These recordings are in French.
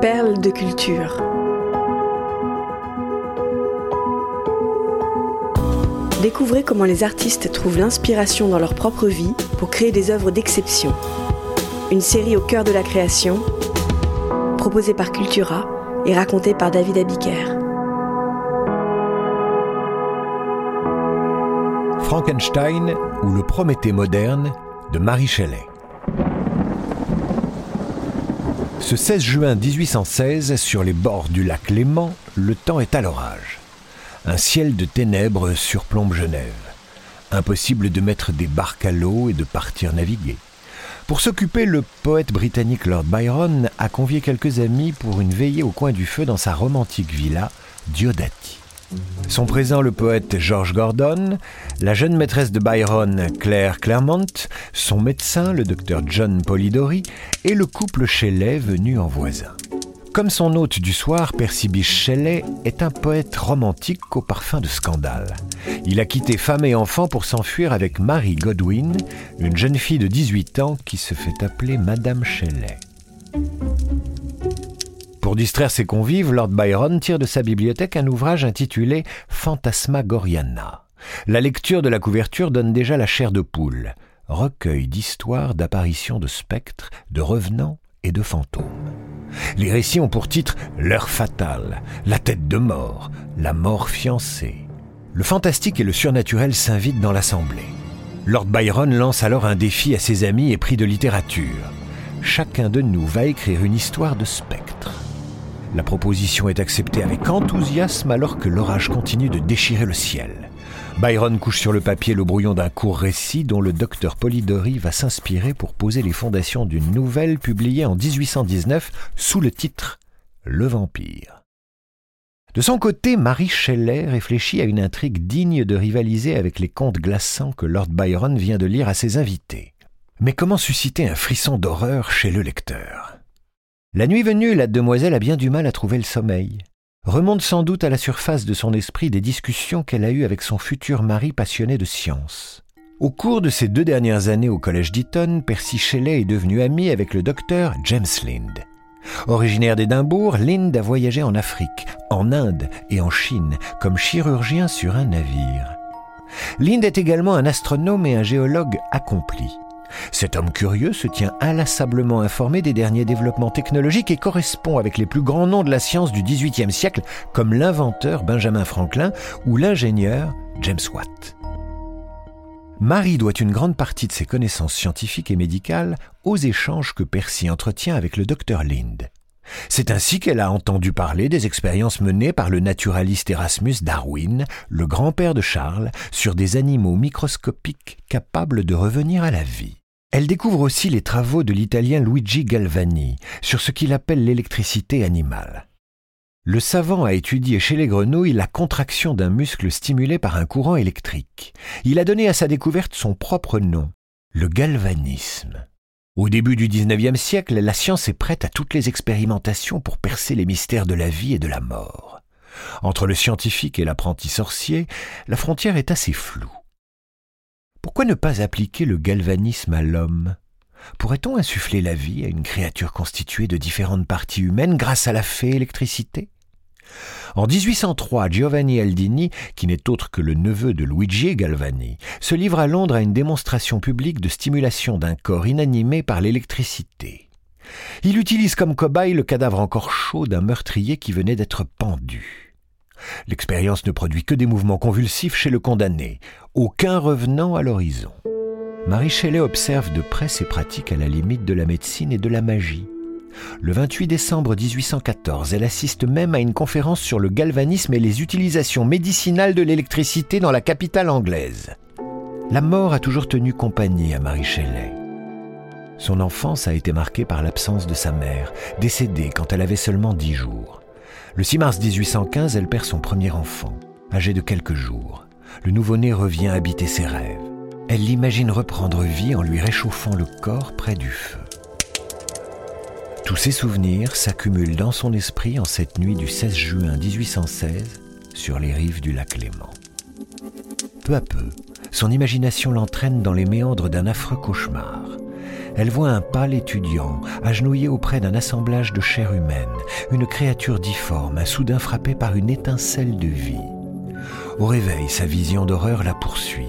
Perles de culture. Découvrez comment les artistes trouvent l'inspiration dans leur propre vie pour créer des œuvres d'exception. Une série au cœur de la création, proposée par Cultura et racontée par David Abiker. Frankenstein ou le Prométhée moderne de Marie Shelley. Ce 16 juin 1816, sur les bords du lac Léman, le temps est à l'orage. Un ciel de ténèbres surplombe Genève. Impossible de mettre des barques à l'eau et de partir naviguer. Pour s'occuper, le poète britannique Lord Byron a convié quelques amis pour une veillée au coin du feu dans sa romantique villa, Diodati. Son présent, le poète George Gordon, la jeune maîtresse de Byron, Claire Claremont, son médecin, le docteur John Polidori, et le couple Shelley venu en voisin. Comme son hôte du soir, Percy Bysshe Shelley est un poète romantique au parfum de scandale. Il a quitté femme et enfant pour s'enfuir avec Mary Godwin, une jeune fille de 18 ans qui se fait appeler Madame Shelley. Pour distraire ses convives, Lord Byron tire de sa bibliothèque un ouvrage intitulé Phantasmagoriana. La lecture de la couverture donne déjà la chair de poule, recueil d'histoires d'apparitions de spectres, de revenants et de fantômes. Les récits ont pour titre L'heure fatale, La tête de mort, La mort fiancée. Le fantastique et le surnaturel s'invitent dans l'assemblée. Lord Byron lance alors un défi à ses amis épris de littérature. Chacun de nous va écrire une histoire de spectre. La proposition est acceptée avec enthousiasme alors que l'orage continue de déchirer le ciel. Byron couche sur le papier le brouillon d'un court récit dont le docteur Polidori va s'inspirer pour poser les fondations d'une nouvelle publiée en 1819 sous le titre Le vampire. De son côté, Marie Shelley réfléchit à une intrigue digne de rivaliser avec les contes glaçants que Lord Byron vient de lire à ses invités. Mais comment susciter un frisson d'horreur chez le lecteur? La nuit venue, la demoiselle a bien du mal à trouver le sommeil. Remonte sans doute à la surface de son esprit des discussions qu'elle a eues avec son futur mari passionné de science. Au cours de ces deux dernières années au collège d'Eton, Percy Shelley est devenu ami avec le docteur James Lind. Originaire d'Édimbourg, Lind a voyagé en Afrique, en Inde et en Chine comme chirurgien sur un navire. Lind est également un astronome et un géologue accompli. Cet homme curieux se tient inlassablement informé des derniers développements technologiques et correspond avec les plus grands noms de la science du XVIIIe siècle, comme l'inventeur Benjamin Franklin ou l'ingénieur James Watt. Marie doit une grande partie de ses connaissances scientifiques et médicales aux échanges que Percy entretient avec le docteur Lind. C'est ainsi qu'elle a entendu parler des expériences menées par le naturaliste Erasmus Darwin, le grand-père de Charles, sur des animaux microscopiques capables de revenir à la vie. Elle découvre aussi les travaux de l'italien Luigi Galvani sur ce qu'il appelle l'électricité animale. Le savant a étudié chez les grenouilles la contraction d'un muscle stimulé par un courant électrique. Il a donné à sa découverte son propre nom, le galvanisme. Au début du XIXe siècle, la science est prête à toutes les expérimentations pour percer les mystères de la vie et de la mort. Entre le scientifique et l'apprenti sorcier, la frontière est assez floue. Pourquoi ne pas appliquer le galvanisme à l'homme? Pourrait-on insuffler la vie à une créature constituée de différentes parties humaines grâce à la fée électricité? En 1803, Giovanni Aldini, qui n'est autre que le neveu de Luigi Galvani, se livre à Londres à une démonstration publique de stimulation d'un corps inanimé par l'électricité. Il utilise comme cobaye le cadavre encore chaud d'un meurtrier qui venait d'être pendu. L'expérience ne produit que des mouvements convulsifs chez le condamné, aucun revenant à l'horizon. Marie Shelley observe de près ces pratiques à la limite de la médecine et de la magie. Le 28 décembre 1814, elle assiste même à une conférence sur le galvanisme et les utilisations médicinales de l'électricité dans la capitale anglaise. La mort a toujours tenu compagnie à Marie Shelley. Son enfance a été marquée par l'absence de sa mère, décédée quand elle avait seulement dix jours. Le 6 mars 1815, elle perd son premier enfant, âgé de quelques jours. Le nouveau-né revient habiter ses rêves. Elle l'imagine reprendre vie en lui réchauffant le corps près du feu. Tous ces souvenirs s'accumulent dans son esprit en cette nuit du 16 juin 1816 sur les rives du lac Léman. Peu à peu, son imagination l'entraîne dans les méandres d'un affreux cauchemar. Elle voit un pâle étudiant, agenouillé auprès d'un assemblage de chair humaine, une créature difforme, soudain frappée par une étincelle de vie. Au réveil, sa vision d'horreur la poursuit.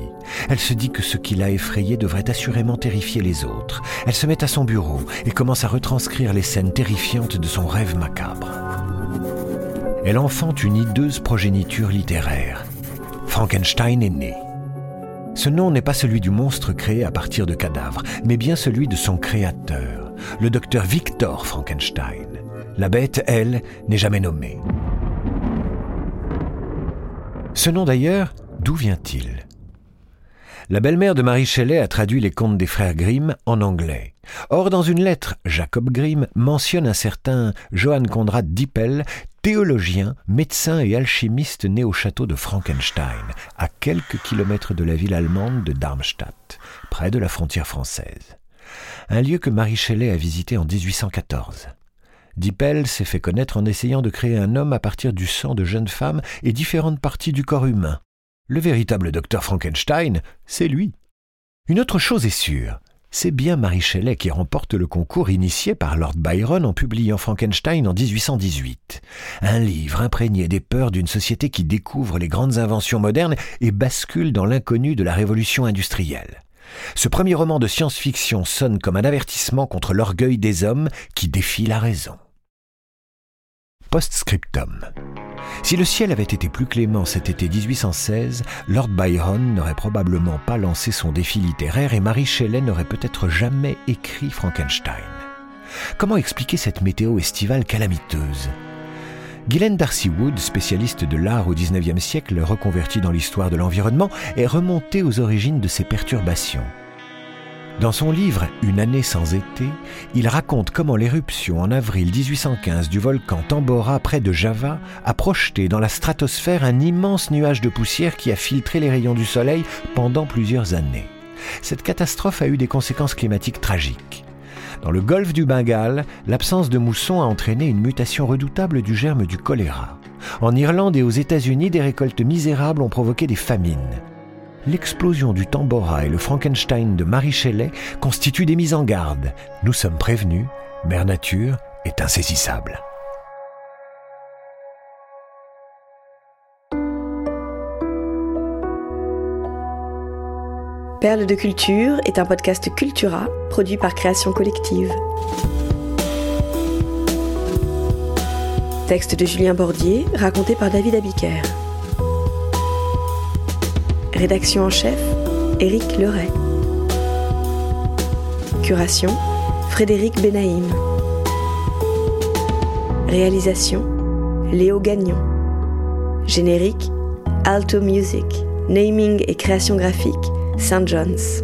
Elle se dit que ce qui l'a effrayée devrait assurément terrifier les autres. Elle se met à son bureau et commence à retranscrire les scènes terrifiantes de son rêve macabre. Elle enfante une hideuse progéniture littéraire. Frankenstein est né. Ce nom n'est pas celui du monstre créé à partir de cadavres, mais bien celui de son créateur, le docteur Victor Frankenstein. La bête, elle, n'est jamais nommée. Ce nom d'ailleurs, d'où vient-il? La belle-mère de Marie Shelley a traduit les contes des frères Grimm en anglais. Or, dans une lettre, Jacob Grimm mentionne un certain Johann Conrad Dippel, théologien, médecin et alchimiste né au château de Frankenstein, à quelques kilomètres de la ville allemande de Darmstadt, près de la frontière française. Un lieu que Marie Shelley a visité en 1814. Dippel s'est fait connaître en essayant de créer un homme à partir du sang de jeunes femmes et différentes parties du corps humain. Le véritable docteur Frankenstein, c'est lui. Une autre chose est sûre, c'est bien Marie Shelley qui remporte le concours initié par Lord Byron en publiant Frankenstein en 1818. Un livre imprégné des peurs d'une société qui découvre les grandes inventions modernes et bascule dans l'inconnu de la révolution industrielle. Ce premier roman de science-fiction sonne comme un avertissement contre l'orgueil des hommes qui défient la raison. Postscriptum. Si le ciel avait été plus clément cet été 1816, Lord Byron n'aurait probablement pas lancé son défi littéraire et Marie Shelley n'aurait peut-être jamais écrit Frankenstein. Comment expliquer cette météo estivale calamiteuse? Guylaine Darcy Wood, spécialiste de l'art au XIXe siècle, reconvertie dans l'histoire de l'environnement, est remontée aux origines de ces perturbations. Dans son livre Une année sans été, il raconte comment l'éruption en avril 1815 du volcan Tambora près de Java a projeté dans la stratosphère un immense nuage de poussière qui a filtré les rayons du soleil pendant plusieurs années. Cette catastrophe a eu des conséquences climatiques tragiques. Dans le golfe du Bengale, l'absence de mousson a entraîné une mutation redoutable du germe du choléra. En Irlande et aux États-Unis, des récoltes misérables ont provoqué des famines. L'explosion du Tambora et le Frankenstein de Marie Shelley constituent des mises en garde. Nous sommes prévenus, Mère Nature est insaisissable. Perle de culture est un podcast Cultura produit par Création Collective. Texte de Julien Bordier, raconté par David Abiker. Rédaction en chef, Éric Leray. Curation, Frédéric Benaïm. Réalisation, Léo Gagnon. Générique, Alto Music. Naming et création graphique, St. John's.